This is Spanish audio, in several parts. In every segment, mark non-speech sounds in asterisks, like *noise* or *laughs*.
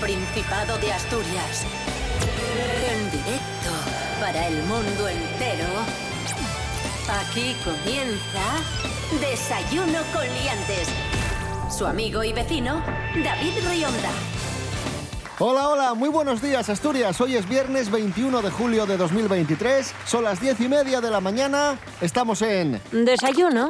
Principado de Asturias. En directo para el mundo entero. Aquí comienza Desayuno con Liantes. Su amigo y vecino, David Rionda. Hola, hola, muy buenos días Asturias. Hoy es viernes 21 de julio de 2023. Son las diez y media de la mañana. Estamos en... Desayuno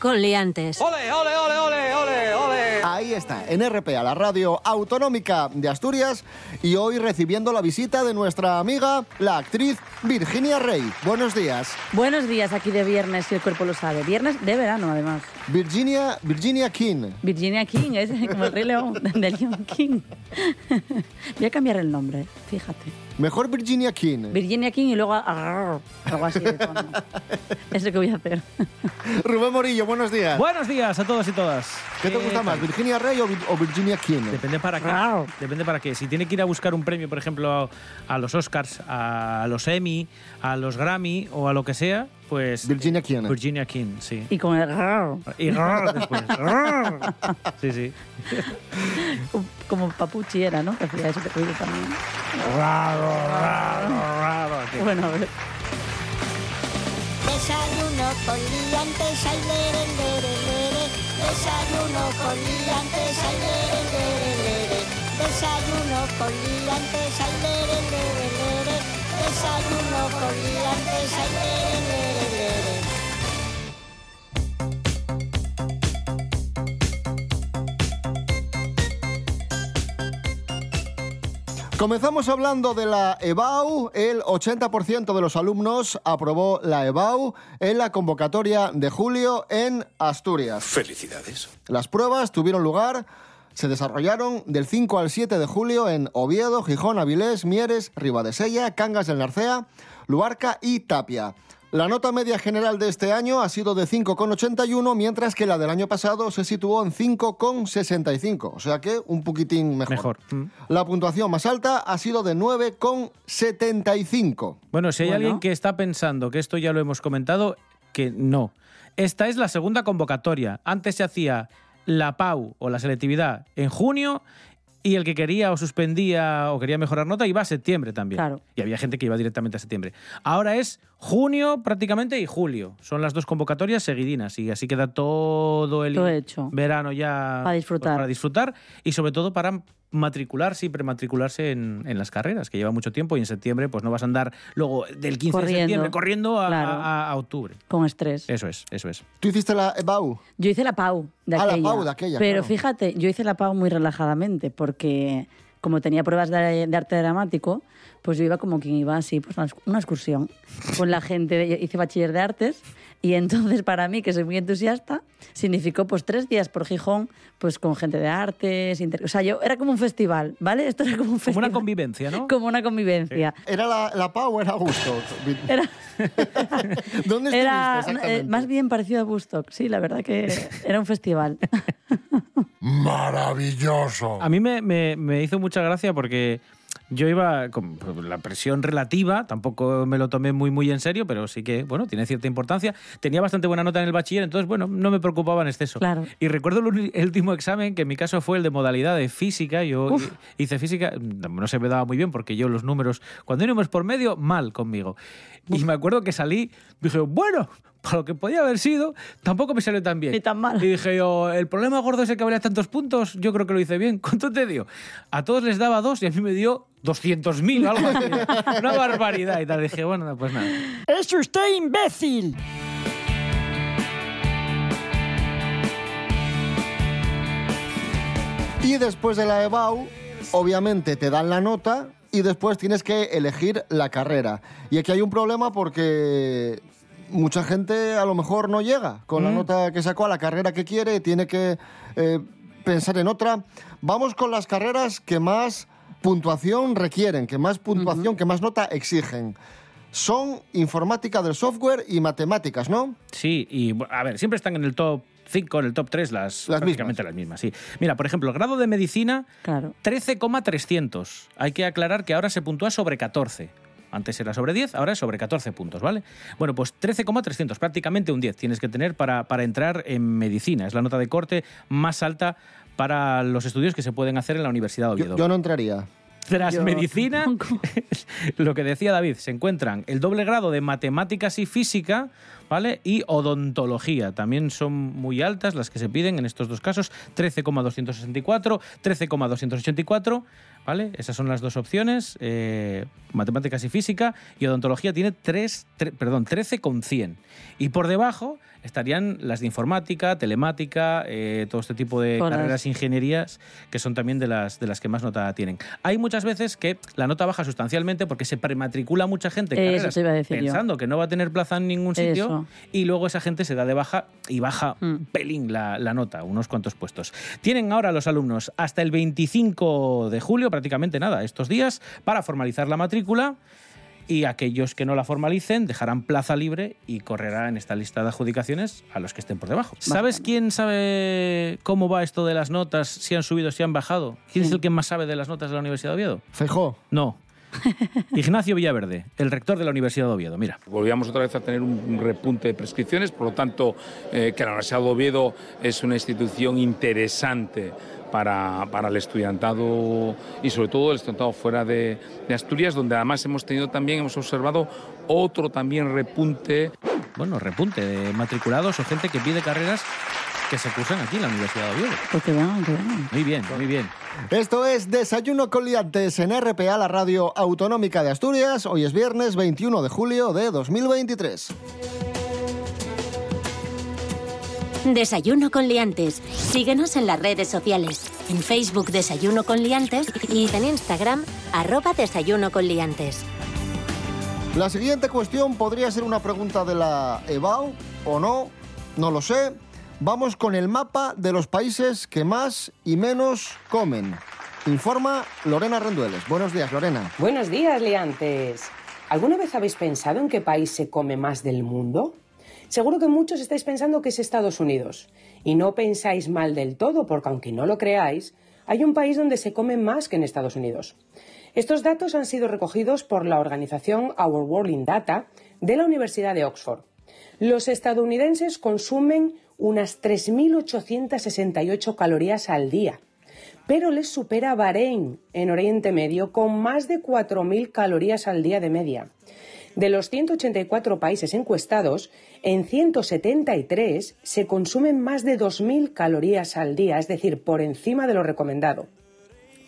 con Liantes. ¡Ole, ole, ole, ole, ole, ole! Ahí está, en RPA, la radio autonómica de Asturias. Y hoy recibiendo la visita de nuestra amiga, la actriz Virginia Rey. Buenos días. Buenos días aquí de viernes, si el cuerpo lo sabe. Viernes de verano, además. Virginia, Virginia King. Virginia King, es *laughs* como el Rey León de Leon King. *laughs* Voy a cambiar el nombre, fíjate. Mejor Virginia King. Virginia King y luego arr, algo así de tono. *laughs* Es lo que voy a hacer. Rubén Morillo, buenos días. Buenos días a todos y todas. ¿Qué te gusta más, Virginia Rey o, Vi- o Virginia King? Depende para qué. Depende para qué. Si tiene que ir a buscar un premio, por ejemplo, a, a los Oscars, a los Emmy, a los Grammy o a lo que sea, pues. Virginia King. Virginia King, sí. Y con el Y después. Sí, sí. como Papuchi era, ¿no? Que hacía ese ruido también. Raro, raro, raro. Bueno, a ver. Desayuno con liantes, ay, lere, lere, lere. Desayuno con liantes, ay, lere, lere, lere. Desayuno con liantes, ay, lere, lere, lere. Desayuno con liantes, ay, lere. Comenzamos hablando de la EBAU. El 80% de los alumnos aprobó la EBAU en la convocatoria de julio en Asturias. Felicidades. Las pruebas tuvieron lugar, se desarrollaron del 5 al 7 de julio en Oviedo, Gijón, Avilés, Mieres, Ribadesella, Cangas del Narcea, Luarca y Tapia. La nota media general de este año ha sido de 5,81, mientras que la del año pasado se situó en 5,65, o sea que un poquitín mejor. Mejor. Mm. La puntuación más alta ha sido de 9,75. Bueno, si hay Bueno. alguien que está pensando que esto ya lo hemos comentado, que no. Esta es la segunda convocatoria. Antes se hacía la PAU o la selectividad en junio y el que quería o suspendía o quería mejorar nota iba a septiembre también. Claro. Y había gente que iba directamente a septiembre. Ahora es junio prácticamente y julio. Son las dos convocatorias seguidinas y así queda todo el Todo hecho. verano ya Para disfrutar. para disfrutar y sobre todo para matricularse y prematricularse en, en las carreras, que lleva mucho tiempo y en septiembre pues no vas a andar luego del 15 de Corriendo. septiembre corriendo a, Claro. a- a octubre. Con estrés. Eso es, eso es. ¿Tú hiciste la EBAU? Yo hice la PAU de Ah, la aquella. PAU de aquella, Pero claro. fíjate, yo hice la PAU muy relajadamente porque como tenía pruebas de, de arte dramático, pues yo iba como quien iba así, pues una ex- una excursión con la gente. de- hice bachiller de artes y entonces para mí, que soy muy entusiasta, significó pues tres días por Gijón, pues con gente de artes. inter- O sea, yo era como un festival, ¿vale? Esto era como un Como festival. una convivencia, ¿no? Como una convivencia. ¿Era la, la PAU o era gusto? *laughs* Era, *laughs* ¿Dónde estuviste era eh, más bien parecido a Woodstock, sí, la verdad que era un festival. *laughs* Maravilloso. A mí me, me- me hizo mucha gracia porque yo iba con pues, la presión relativa, tampoco me lo tomé muy muy en serio, pero sí que, bueno, tiene cierta importancia. Tenía bastante buena nota en el bachiller, entonces, bueno, no me preocupaba en exceso. Claro. Y recuerdo el, último examen, que en mi caso fue el de modalidad de física. Yo Uf. hice física, no se me daba muy bien porque yo los números, cuando hay números por medio, mal conmigo. Y me acuerdo que salí, dije, bueno, para lo que podía haber sido, tampoco me salió tan bien. Ni tan mal. Y dije yo, el problema gordo es el que valía tantos puntos, yo creo que lo hice bien. *laughs* ¿Cuánto te dio? A todos les daba dos y a mí me dio 200.000 o algo así. *laughs* Una barbaridad y tal. Dije, bueno, pues nada. ¡Es usted imbécil! Y después de la EBAU, obviamente te dan la nota y después tienes que elegir la carrera. Y aquí hay un problema porque mucha gente a lo mejor no llega con la nota que sacó a la carrera que quiere, tiene que eh, pensar en otra. Vamos con las carreras que más puntuación requieren, que más puntuación, que más nota exigen. Son informática del software y matemáticas, ¿no? Sí, y a ver, siempre están en el top 5, en el top 3, las, Las prácticamente las mismas, sí. Mira, por ejemplo, el grado de medicina, Claro. 13,300. Hay que aclarar que ahora se puntúa sobre 14. Antes era sobre 10, ahora es sobre 14 puntos, ¿vale? Bueno, pues 13,300, prácticamente un 10 tienes que tener para, para entrar en medicina. Es la nota de corte más alta para los estudios que se pueden hacer en la Universidad de Oviedo. Yo, yo no entraría. Tras Yo medicina, *laughs* lo que decía David, se encuentran el doble grado de matemáticas y física, ¿vale? Y odontología. También son muy altas las que se piden en estos dos casos, 13,264, 13,284, ¿vale? Esas son las dos opciones, eh, matemáticas y física, y odontología tiene 3, tre- perdón, 13,100. Y por debajo estarían las de informática, telemática, eh, todo este tipo de Todas. carreras ingenierías que son también de las, de las que más nota tienen. Hay muchas veces que la nota baja sustancialmente porque se prematricula mucha gente en Eso carreras yo. pensando que no va a tener plaza en ningún sitio Eso. y luego esa gente se da de baja y baja Mm. un pelín la, la nota, unos cuantos puestos. Tienen ahora los alumnos hasta el 25 de julio, prácticamente nada, estos días, para formalizar la matrícula y aquellos que no la formalicen dejarán plaza libre y correrá en esta lista de adjudicaciones a los que estén por debajo. ¿Sabes quién sabe cómo va esto de las notas, si han subido, si han bajado? ¿Quién es el que más sabe de las notas de la Universidad de Oviedo? Feijó. No. *laughs* Ignacio Villaverde, el rector de la Universidad de Oviedo. Mira. Volvíamos otra vez a tener un repunte de prescripciones, por lo tanto, eh, que la Universidad de Oviedo es una institución interesante para, para el estudiantado y sobre todo el estudiantado fuera de, de Asturias, donde además hemos tenido también, hemos observado otro también repunte bueno, repunte de matriculados o gente que pide carreras que se cursan aquí en la Universidad de Oviedo. Pues que vengan, que vengan. Muy bien, muy bien. Esto es Desayuno con Liantes en RPA, la radio autonómica de Asturias. Hoy es viernes 21 de julio de 2023. Desayuno con liantes. Síguenos en las redes sociales. En Facebook Desayuno con liantes y en Instagram arroba Desayuno con liantes. La siguiente cuestión podría ser una pregunta de la EBAU o no, no lo sé. Vamos con el mapa de los países que más y menos comen. Informa Lorena Rendueles. Buenos días, Lorena. Buenos días, liantes. ¿Alguna vez habéis pensado en qué país se come más del mundo? Seguro que muchos estáis pensando que es Estados Unidos. Y no pensáis mal del todo, porque aunque no lo creáis, hay un país donde se come más que en Estados Unidos. Estos datos han sido recogidos por la organización Our World in Data de la Universidad de Oxford. Los estadounidenses consumen unas 3.868 calorías al día, pero les supera Bahrein en Oriente Medio con más de 4.000 calorías al día de media. De los 184 países encuestados, en 173 se consumen más de 2.000 calorías al día, es decir, por encima de lo recomendado.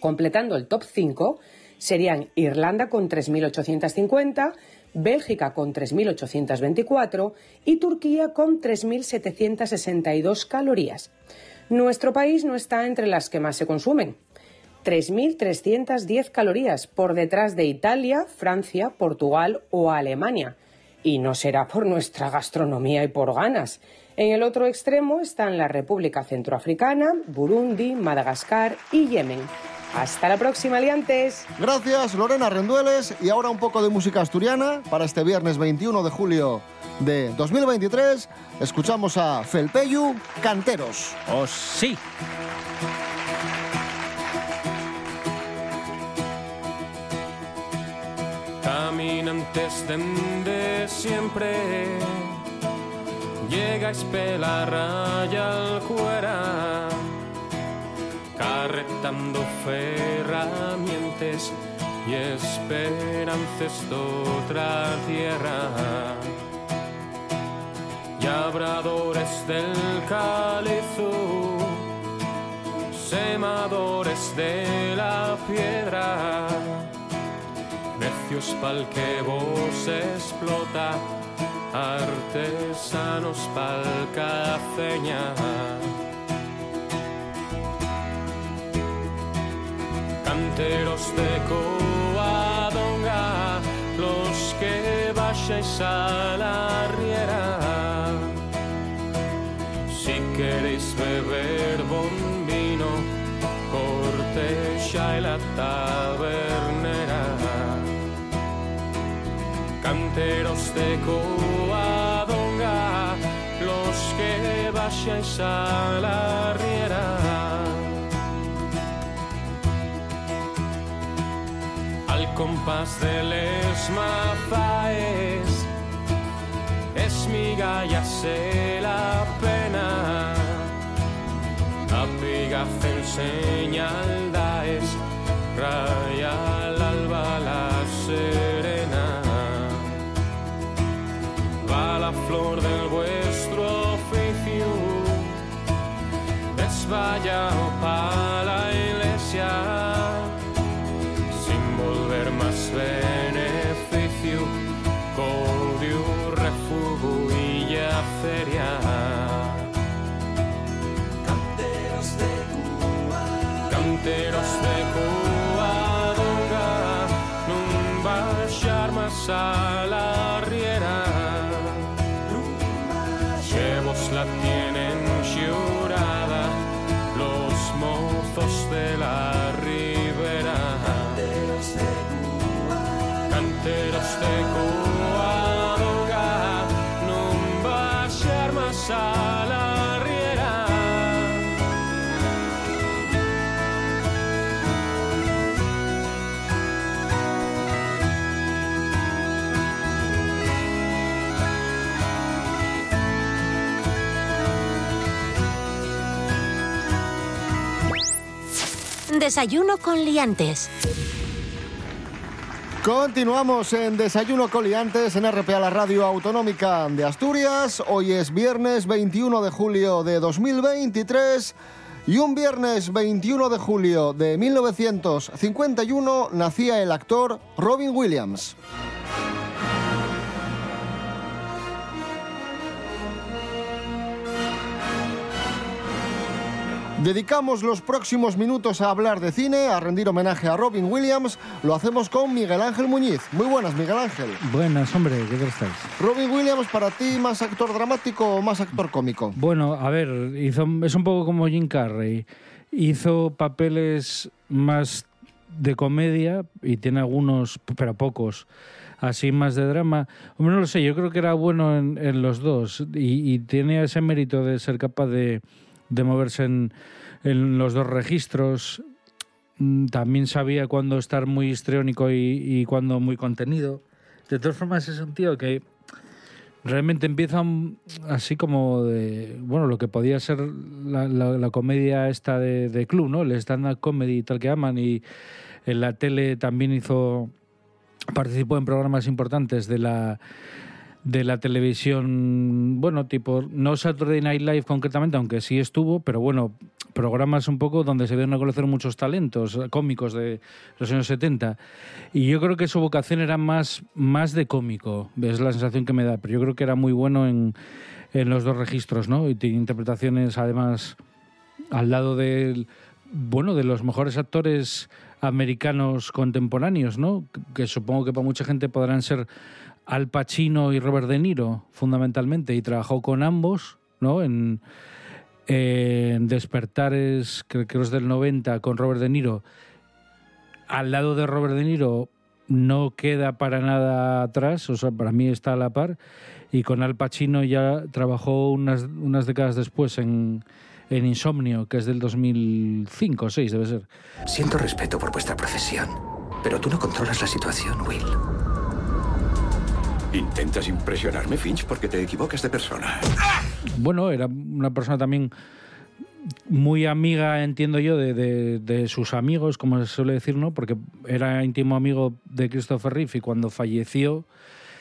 Completando el top 5 serían Irlanda con 3.850, Bélgica con 3.824 y Turquía con 3.762 calorías. Nuestro país no está entre las que más se consumen. 3.310 calorías por detrás de Italia, Francia, Portugal o Alemania. Y no será por nuestra gastronomía y por ganas. En el otro extremo están la República Centroafricana, Burundi, Madagascar y Yemen. Hasta la próxima, aliantes. Gracias, Lorena Rendueles. Y ahora un poco de música asturiana para este viernes 21 de julio de 2023. Escuchamos a Felpeyu Canteros. ¡Oh, sí! Caminantes dende siempre. Llegais pela raya Carretando ferramientes y esperanzas de otra tierra. Labradores del calizo Semadores de la piedra Necios pa'l que vos explota, artesanos pa'l cafeña. Canteros de Coadonga, los que vayáis a la riera. Si queréis beber buen vino, Cortesha y la Canteros de Coadonga, los que vayáis a la riera. Al compàs de les mafaes esmiga y hace la pena apiga en señal daes Desayuno con liantes. Continuamos en Desayuno Coliantes en RPA, la radio autonómica de Asturias. Hoy es viernes 21 de julio de 2023 y un viernes 21 de julio de 1951 nacía el actor Robin Williams. Dedicamos los próximos minutos a hablar de cine, a rendir homenaje a Robin Williams. Lo hacemos con Miguel Ángel Muñiz. Muy buenas, Miguel Ángel. Buenas, hombre, ¿qué tal estáis? Robin Williams, para ti, ¿más actor dramático o más actor cómico? Bueno, a ver, hizo, es un poco como Jim Carrey. Hizo papeles más de comedia y tiene algunos, pero pocos, así más de drama. Hombre, no lo sé, yo creo que era bueno en, en los dos y, y tiene ese mérito de ser capaz de, de moverse en, en los dos registros. Mm, También sabía cuándo estar muy histriónico y, y cuándo muy contenido. De todas formas, es un que realmente empieza mm, así como de, bueno, lo que podía ser la, la- la comedia esta de, de club, ¿no? El stand-up comedy y tal que aman. Y en la tele también hizo, participó en programas importantes de la de la televisión, bueno, tipo, no Saturday Night Live concretamente, aunque sí estuvo, pero bueno, programas un poco donde se dieron a conocer muchos talentos cómicos de los años 70. Y yo creo que su vocación era más, más de cómico, es la sensación que me da, pero yo creo que era muy bueno en, en los dos registros, ¿no? Y tiene interpretaciones además al lado del bueno de los mejores actores americanos contemporáneos, ¿no? Que supongo que para mucha gente podrán ser Al Pacino y Robert De Niro, fundamentalmente, y trabajó con ambos, ¿no? En, en Despertares, creo que es del 90, con Robert De Niro. Al lado de Robert De Niro no queda para nada atrás, o sea, para mí está a la par. Y con Al Pacino ya trabajó unas, unas décadas después en, en Insomnio, que es del 2005 o 6, debe ser. Siento respeto por vuestra profesión, pero tú no controlas la situación, Will. Intentas impresionarme, Finch, porque te equivocas de persona. Bueno, era una persona también muy amiga, entiendo yo, de, sus amigos, como se suele decir, ¿no? Porque era íntimo amigo de Christopher Reeve y cuando falleció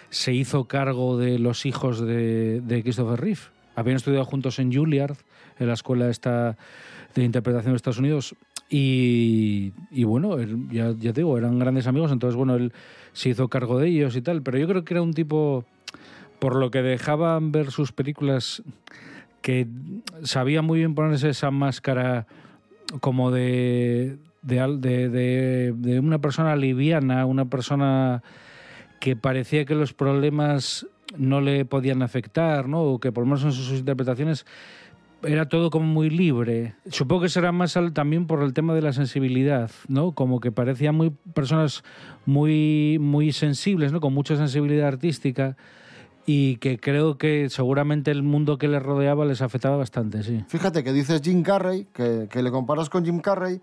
se hizo cargo de los hijos de, Christopher Reeve. Habían estudiado juntos en Juilliard, en la escuela de interpretación de Estados Unidos. Y, bueno, él- ya, te digo, eran grandes amigos, entonces bueno, él se hizo cargo de ellos y tal. Pero yo creo que era un tipo, por lo que dejaban ver sus películas, que sabía muy bien ponerse esa máscara como de, de- de- de una persona liviana, una persona que parecía que los problemas no le podían afectar, ¿no? O que por lo menos en sus interpretaciones era todo como muy libre. Supongo que será más también por el tema de la sensibilidad, ¿no? Como que parecía muy personas muy muy sensibles, ¿no? Con mucha sensibilidad artística y que creo que seguramente el mundo que le rodeaba les afectaba bastante, sí. Fíjate que dices Jim Carrey, que, que le comparas con Jim Carrey,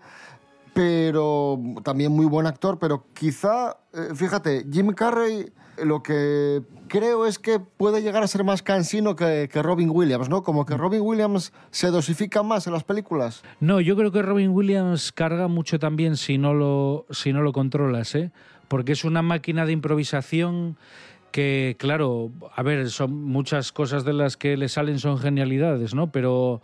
pero también muy buen actor, pero quizá, eh, fíjate, Jim Carrey lo que creo es que puede llegar a ser más cansino que, que Robin Williams, ¿no? Como que Robin Williams se dosifica más en las películas. No, yo creo que Robin Williams carga mucho también si no lo, si no lo controlas, ¿eh? Porque es una máquina de improvisación que, claro, a ver, son muchas cosas de las que le salen son genialidades, ¿no? Pero,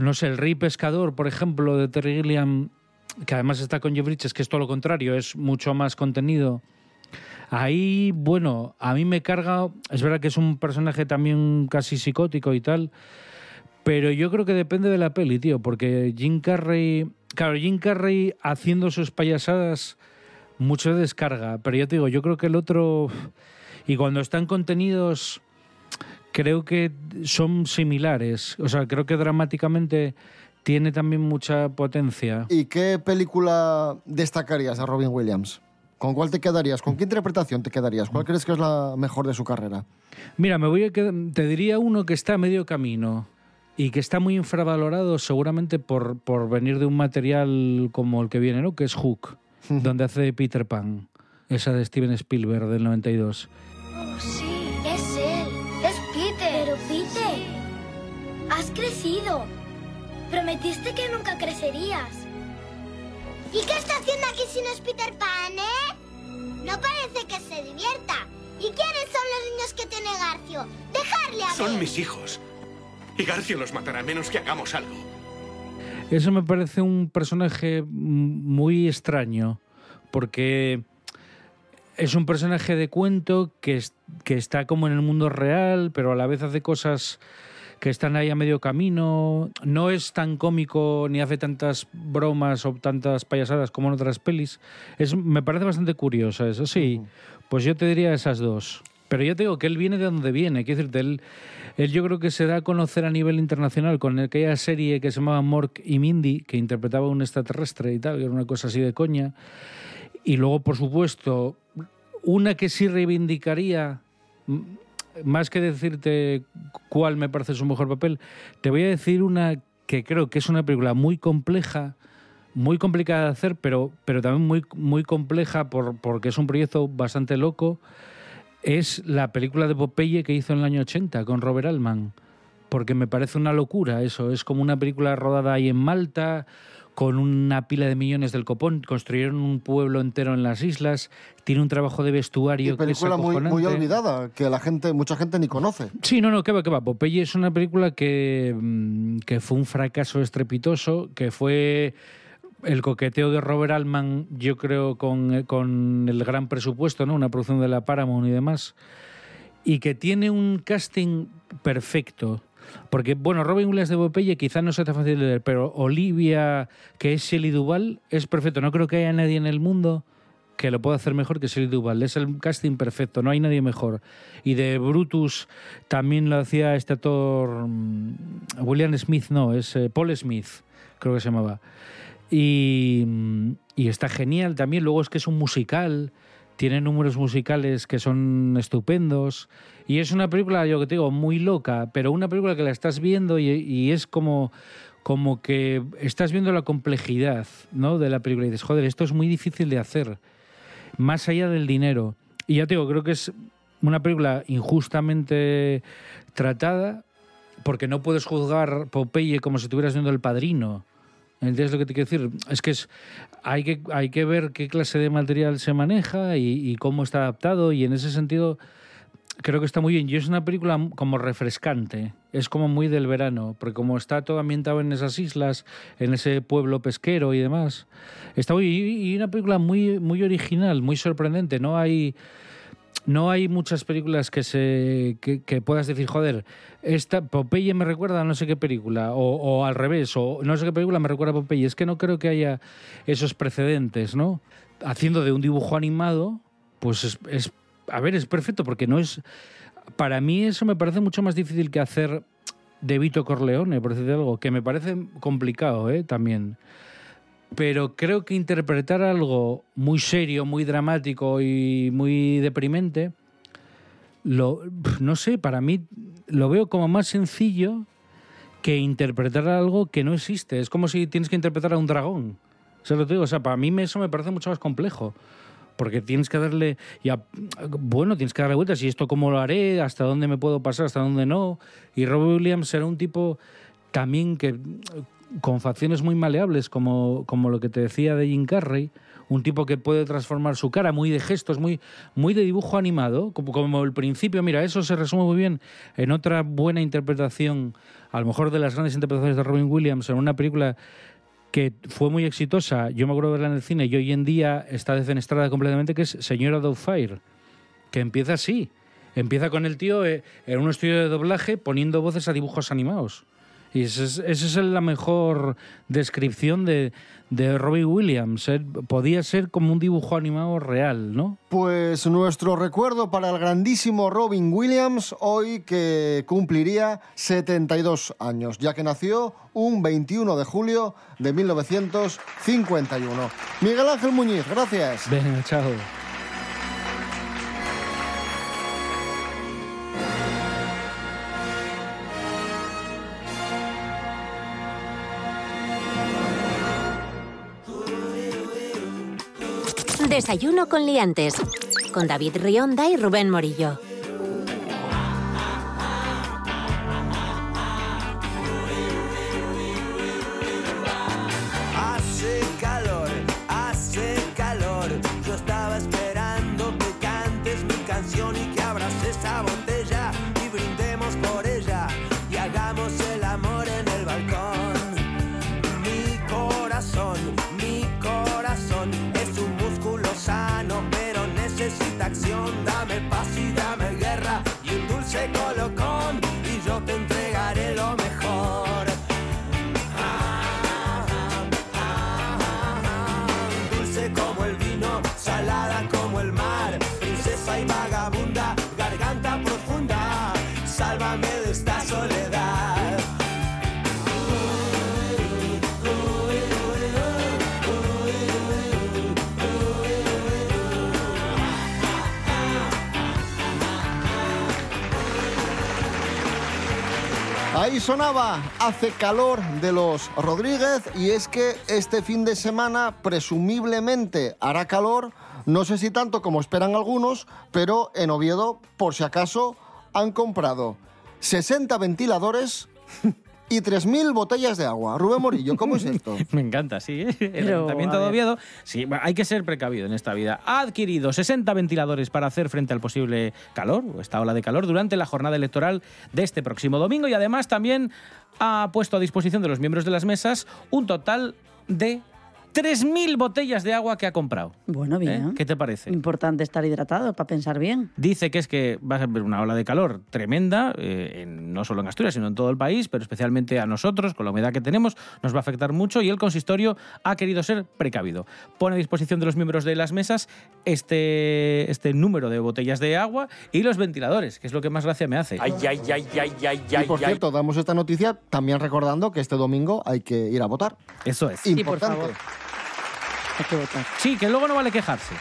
no sé, el Rey Pescador, por ejemplo, de Terry Gilliam, que además está con Jeff Bridges, que es todo lo contrario, es mucho más contenido. Ahí, bueno, a mí me carga, es verdad que es un personaje también casi psicótico y tal, pero yo creo que depende de la peli, tío, porque Jim Carrey, claro, Jim Carrey haciendo sus payasadas mucho descarga, pero ya te digo, yo creo que el otro, y cuando están contenidos, creo que son similares, o sea, creo que dramáticamente tiene también mucha potencia. ¿Y qué película destacarías a Robin Williams? ¿Con cuál te quedarías? ¿Con qué interpretación te quedarías? ¿Cuál crees que es la mejor de su carrera? Mira, me voy a quedar- te diría uno que está a medio camino y que está muy infravalorado seguramente por, por venir de un material como el que viene, ¿no? Que es Hook, donde hace Peter Pan, esa de Steven Spielberg del 92. Oh, sí, has crecido. Prometiste que nunca crecerías. ¿Y qué está haciendo aquí si no es Peter Pan, eh? No parece que se divierta. ¿Y quiénes son los niños que tiene Garcio? Dejarle a Son mis hijos. Y Garcio los matará a menos que hagamos algo. Eso me parece un personaje muy extraño, porque es un personaje de cuento que, es- que está como en el mundo real, pero a la vez hace cosas que están ahí a medio camino. No es tan cómico ni hace tantas bromas o tantas payasadas como en otras pelis. Es, me parece bastante curioso eso, sí. Pues yo te diría esas dos. Pero yo te digo que él viene de donde viene. Quiero decirte, él, él yo creo que se da a conocer a nivel internacional con aquella serie que se llamaba Mork y Mindy, que interpretaba a un extraterrestre y tal, que era una cosa así de coña. Y luego, por supuesto, una que sí reivindicaría, más que decirte cuál me parece su mejor papel, te voy a decir una que creo que es una película muy compleja, muy complicada de hacer, pero, pero también muy, muy compleja por, porque es un proyecto bastante loco. Es la película de Popeye que hizo en el año 80 con Robert Altman. Porque me parece una locura eso. Es como una película rodada ahí en Malta, con una pila de millones del copón. Construyeron un pueblo entero en las islas. Tiene un trabajo de vestuario Y película que es muy, muy olvidada, que la gente, mucha gente ni conoce. Sí, no, no, que va, que va. Popeye es una película que, mm, que fue un fracaso estrepitoso, que fue el coqueteo de Robert Altman, yo creo, con, con el gran presupuesto, ¿no? Una producción de la Paramount y demás. Y que tiene un casting perfecto. Porque, bueno, Robin Williams de Popeye quizá no sea tan fácil de leer, pero Olivia, que es Shelley Duvall, es perfecto. No creo que haya nadie en el mundo que lo pueda hacer mejor que Shelley Duvall. Es el casting perfecto, no hay nadie mejor. Y de Brutus también lo hacía este actor mm, William Smith, no, es eh, Paul Smith, creo que se llamaba. Y, mm, y está genial también. Luego es que es un musical, tiene números musicales que son estupendos. Y es una película, yo que te digo, muy loca, pero una película que la estás viendo y, y es como, como que estás viendo la complejidad ¿no? de la película y dices, joder, esto es muy difícil de hacer, más allá del dinero. Y ya te digo, creo que es una película injustamente tratada, porque no puedes juzgar Popeye como si estuvieras viendo El Padrino. ¿Entiendes lo que te quiero decir? Es que, es, hay, que hay que ver qué clase de material se maneja y, y cómo está adaptado, y en ese sentido creo que está muy bien. Y es una película como refrescante, es como muy del verano, porque como está todo ambientado en esas islas, en ese pueblo pesquero y demás, está muy, y una película muy, muy original, muy sorprendente. No hay, no hay muchas películas que se que, puedas decir, joder, esta Popeye me recuerda a no sé qué película, o, al revés, o no sé qué película me recuerda a Popeye. Es que no creo que haya esos precedentes, ¿no? Haciendo de un dibujo animado, pues es, es a ver, es perfecto porque no es. Para mí eso me parece mucho más difícil que hacer de Vito Corleone, por decirte algo, que me parece complicado, ¿eh? También. Pero creo que interpretar algo muy serio, muy dramático y muy deprimente, lo, no sé, para mí lo veo como más sencillo que interpretar algo que no existe. Es como si tienes que interpretar a un dragón. Se lo digo, o sea, para mí eso me parece mucho más complejo. Porque tienes que darle, ya, bueno, tienes que darle vueltas. ¿Y esto cómo lo haré? ¿Hasta dónde me puedo pasar? ¿Hasta dónde no? Y Robbie Williams era un tipo también que con facciones muy maleables, como, como lo que te decía de Jim Carrey, un tipo que puede transformar su cara, muy de gestos, muy, muy de dibujo animado, como, el principio. Mira, eso se resume muy bien en otra buena interpretación, a lo mejor de las grandes interpretaciones de Robin Williams, en una película que fue muy exitosa, yo me acuerdo de verla en el cine y hoy en día está defenestrada completamente, que es Señora Doubtfire, que empieza así. Empieza con el tío eh, en un estudio de doblaje poniendo voces a dibujos animados. Y esa es, esa es la mejor descripción de, de Robbie Williams. eh. Podía ser como un dibujo animado real, ¿no? Pues nuestro recuerdo para el grandísimo Robin Williams, hoy que cumpliría 72 años, ya que nació un 21 de julio de 1951. Miguel Ángel Muñiz, gracias. Venga, chao. Desayuno con liantes. Con David Rionda y Rubén Morillo. Sonaba Hace calor de los Rodríguez y es que este fin de semana presumiblemente hará calor, no sé si tanto como esperan algunos, pero en Oviedo, por si acaso, han comprado 60 ventiladores y 3.000 botellas de agua. Rubén Morillo, ¿cómo es esto? *laughs* Me encanta, sí. ¿eh? El Pero, Ayuntamiento de. Oviedo, sí, hay que ser precavido en esta vida. Ha adquirido 60 ventiladores para hacer frente al posible calor, o esta ola de calor, durante la jornada electoral de este próximo domingo y además también ha puesto a disposición de los miembros de las mesas un total de 3.000 botellas de agua que ha comprado. Bueno, bien. ¿Eh? ¿Qué te parece? Importante estar hidratado para pensar bien. Dice que es que va a haber una ola de calor tremenda, eh, en- no solo en Asturias, sino en todo el país, pero especialmente a nosotros, con la humedad que tenemos, nos va a afectar mucho y el consistorio ha querido ser precavido. Pone a disposición de los miembros de las mesas este, este número de botellas de agua y los ventiladores, que es lo que más gracia me hace. Ay, ay, ay, ay, ay, Y por cierto, damos esta noticia también recordando que este domingo hay que ir a votar. Eso es. Sí, por Importante. favor. Hay que votar. Sí, que luego no vale quejarse.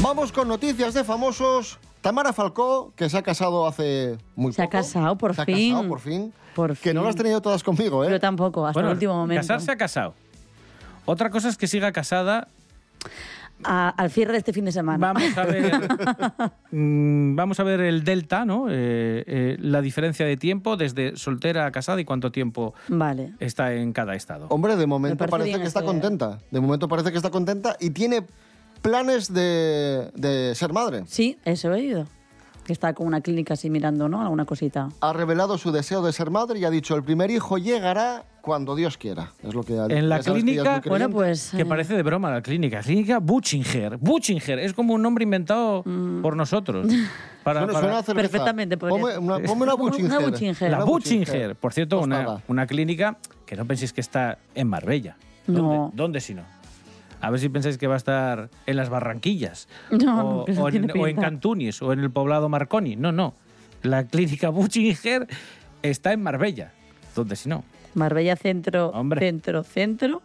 Vamos con noticias de famosos. Tamara Falcó, que se ha casado hace muy Se ha poco. casado, por Se ha fin. casado, por fin. Por Que no fin. las has tenido todas conmigo, ¿eh? Yo tampoco, hasta Bueno, el último momento. Casarse ha casado. Otra cosa es que siga casada A- al cierre de este fin de semana. Vamos a ver, *laughs* mm, vamos a ver el delta, ¿no? Eh, eh, la diferencia de tiempo desde soltera a casada y cuánto tiempo Vale. está en cada estado. Hombre, de momento parece que está ese- contenta. De momento parece que está contenta y tiene planes de, de ser madre. Sí, eso he oído. Que está con una clínica así mirando, ¿no? Alguna cosita. Ha revelado su deseo de ser madre y ha dicho el primer hijo llegará cuando Dios quiera. Es lo que ha En la sabes que clínica, creyente. pues, que parece de broma la clínica, clínica Butchinger. Butchinger es como un nombre inventado por nosotros. *laughs* Para, Suena- para- suena. Perfectamente Ponme una, ponme una *laughs* Butchinger. La Una Butchinger, por cierto, una, una clínica que no penséis que está en Marbella. No. ¿Dónde, ¿Dónde si no? A ver si pensáis que va a estar en las Barranquillas. *laughs* No, o, o en, o en. Cantunis o en el poblado Marconi. No, no. La clínica Butchinger está en Marbella. ¿Dónde si no? Marbella Centro, Hombre. Centro, Centro.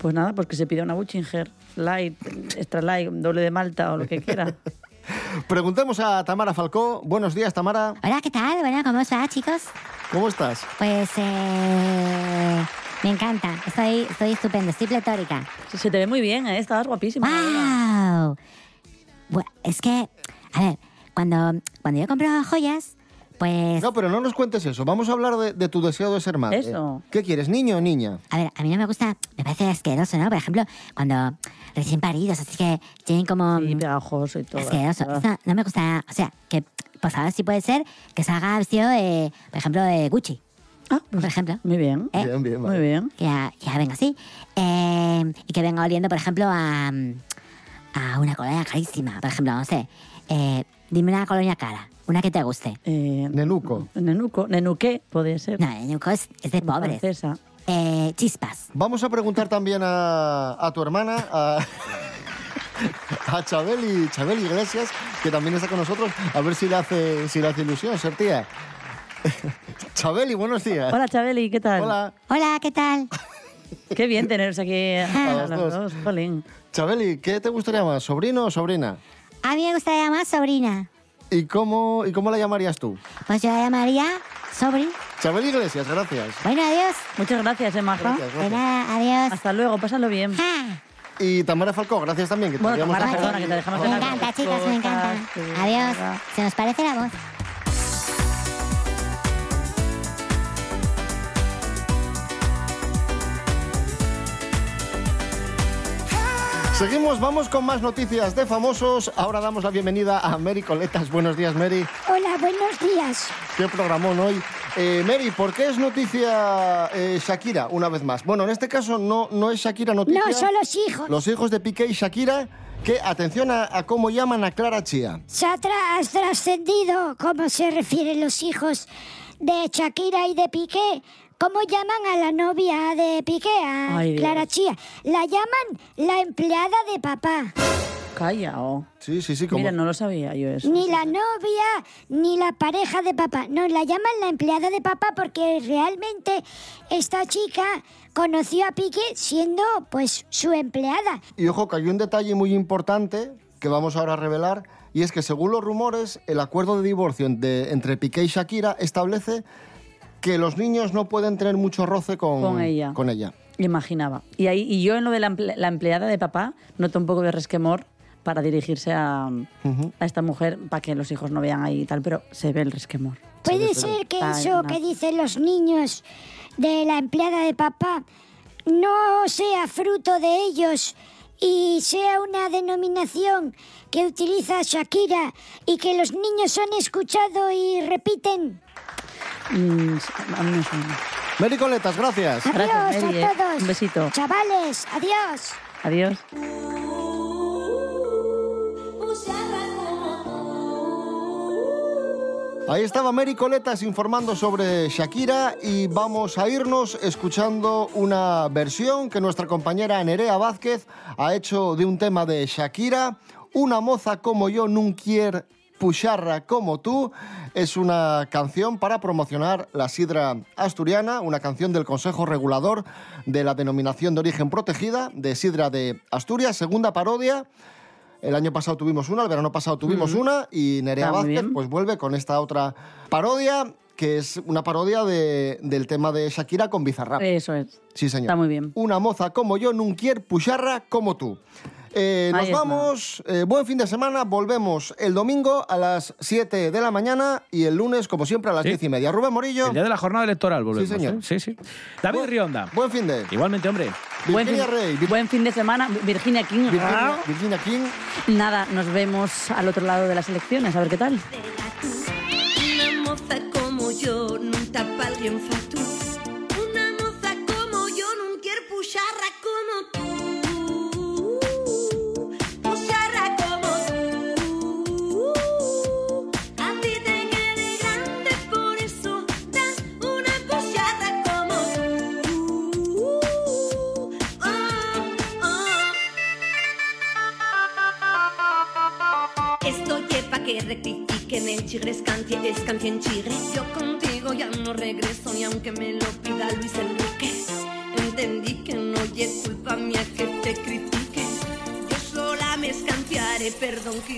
Pues nada, pues que se pida una Butchinger light, extra light, doble de malta o lo que quiera. *laughs* Preguntemos a Tamara Falcó. Buenos días, Tamara. Hola, ¿qué tal? Bueno, ¿cómo está, chicos? ¿Cómo estás? Pues eh, me encanta. Estoy, estoy estupendo, estoy pletórica. Se te ve muy bien, ¿eh? Estabas guapísima. ¡Wow! Es que, a ver, cuando, cuando yo compro joyas, pues... No, pero no nos cuentes eso. Vamos a hablar de, de tu deseo de ser madre. Eso. ¿Qué quieres, niño o niña? A ver, a mí no me gusta, me parece asqueroso, ¿no? Por ejemplo, cuando recién paridos, así que tienen como... Sí, pegajoso y todo. Asqueroso. Eso no me gusta, o sea, que por favor sí puede ser que salga vestido de, por ejemplo, de Gucci. Ah, por ejemplo. Muy bien. ¿Eh? Bien, bien, Muy bien. Que ya, ya venga así. Eh, y que venga oliendo, por ejemplo, a, a una colonia carísima. Por ejemplo, no sé. eh, dime una colonia cara. Una que te guste. Eh, Nenuco. Nenuco. Nenuqué, puede ser. No, Nenuco es, es de pobres. Francesa. Eh, chispas. Vamos a preguntar también a, a tu hermana, a, a Chabeli, Chabeli Iglesias, que también está con nosotros, a ver si le hace, si le hace ilusión ser tía. *laughs* Chabeli, buenos días. Hola, Chabeli, ¿qué tal? Hola. Hola, ¿qué tal? *laughs* Qué bien teneros aquí a *laughs* A las dos. dos. Chabeli, ¿qué te gustaría más, sobrino o sobrina? A mí me gustaría más sobrina. ¿Y cómo, ¿Y cómo la llamarías tú? Pues yo la llamaría sobri. Chabeli Iglesias, gracias. Bueno, adiós. Muchas gracias, eh, Maja. Gracias, De gracias. nada, adiós. Hasta luego, pásalo bien. Y Tamara Falcó, gracias también. Que te Bueno, Tamara, perdona, que te dejamos Me encanta, chicos, me encanta. Adiós. Se nos parece la voz. Seguimos, vamos con más noticias de famosos. Ahora damos la bienvenida a Mary Coletas. Buenos días, Mary. Hola, buenos días. Qué programón hoy. Eh, Mary, ¿por qué es noticia eh, Shakira una vez más? Bueno, en este caso no, no es Shakira noticia. No, son los hijos. Los hijos de Piqué y Shakira, que atención a, a cómo llaman a Clara Chía. Se ha tra- has trascendido cómo se refieren los hijos de Shakira y de Piqué. ¿Cómo llaman a la novia de Piqué, a Ay, Dios. Clara Chía? La llaman la empleada de papá. Calla, oh. Sí, sí, sí. Como... Mira, no lo sabía yo eso. Ni la novia, ni la pareja de papá. No, la llaman la empleada de papá porque realmente esta chica conoció a Piqué siendo, pues, su empleada. Y ojo, que hay un detalle muy importante que vamos ahora a revelar, y es que según los rumores, el acuerdo de divorcio de- entre Piqué y Shakira establece que los niños no pueden tener mucho roce con, Con ella. con ella. Imaginaba. Y, ahí, y yo en lo de la, emple- la empleada de papá noto un poco de resquemor para dirigirse a, a esta mujer para que los hijos no vean ahí y tal, pero se ve el resquemor. Puede ser que Ay, eso no. que dicen los niños de la empleada de papá no sea fruto de ellos y sea una denominación que utiliza Shakira y que los niños han escuchado y repiten. Mm, a mí me suena. Mary Coletas, gracias. Adiós Mary, eh. a todos. Un besito. Chavales, adiós. Adiós. Ahí estaba Mary Coletas informando sobre Shakira y vamos a irnos escuchando una versión que nuestra compañera Nerea Vázquez ha hecho de un tema de Shakira, Una moza como yo nun quier puxarra como tú. Es una canción para promocionar la sidra asturiana, una canción del Consejo Regulador de la denominación de origen protegida de sidra de Asturias, segunda parodia. El año pasado tuvimos una, el verano pasado tuvimos una y Nerea Está muy Vázquez pues vuelve con esta otra parodia que es una parodia de- del tema de Shakira con Bizarrap. Eso es. Sí, señor. Está muy bien. Una moza como yo, nun quier puxarra como tú. Eh, nos vamos, eh, buen fin de semana, volvemos el domingo a las 7 de la mañana y el lunes, como siempre, a las Sí. 10 y media. Rubén Morillo. El día de la jornada electoral volvemos. Sí, señor. ¿eh? Sí, sí. David Rionda. Buen fin de. Igualmente, hombre. Buen fin, Virginia Rey. Vir- buen fin de semana. Virginia King. Virginia, Virginia King. Nada, nos vemos al otro lado de las elecciones, a ver qué tal. Una moza como yo non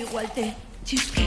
igual te chisque.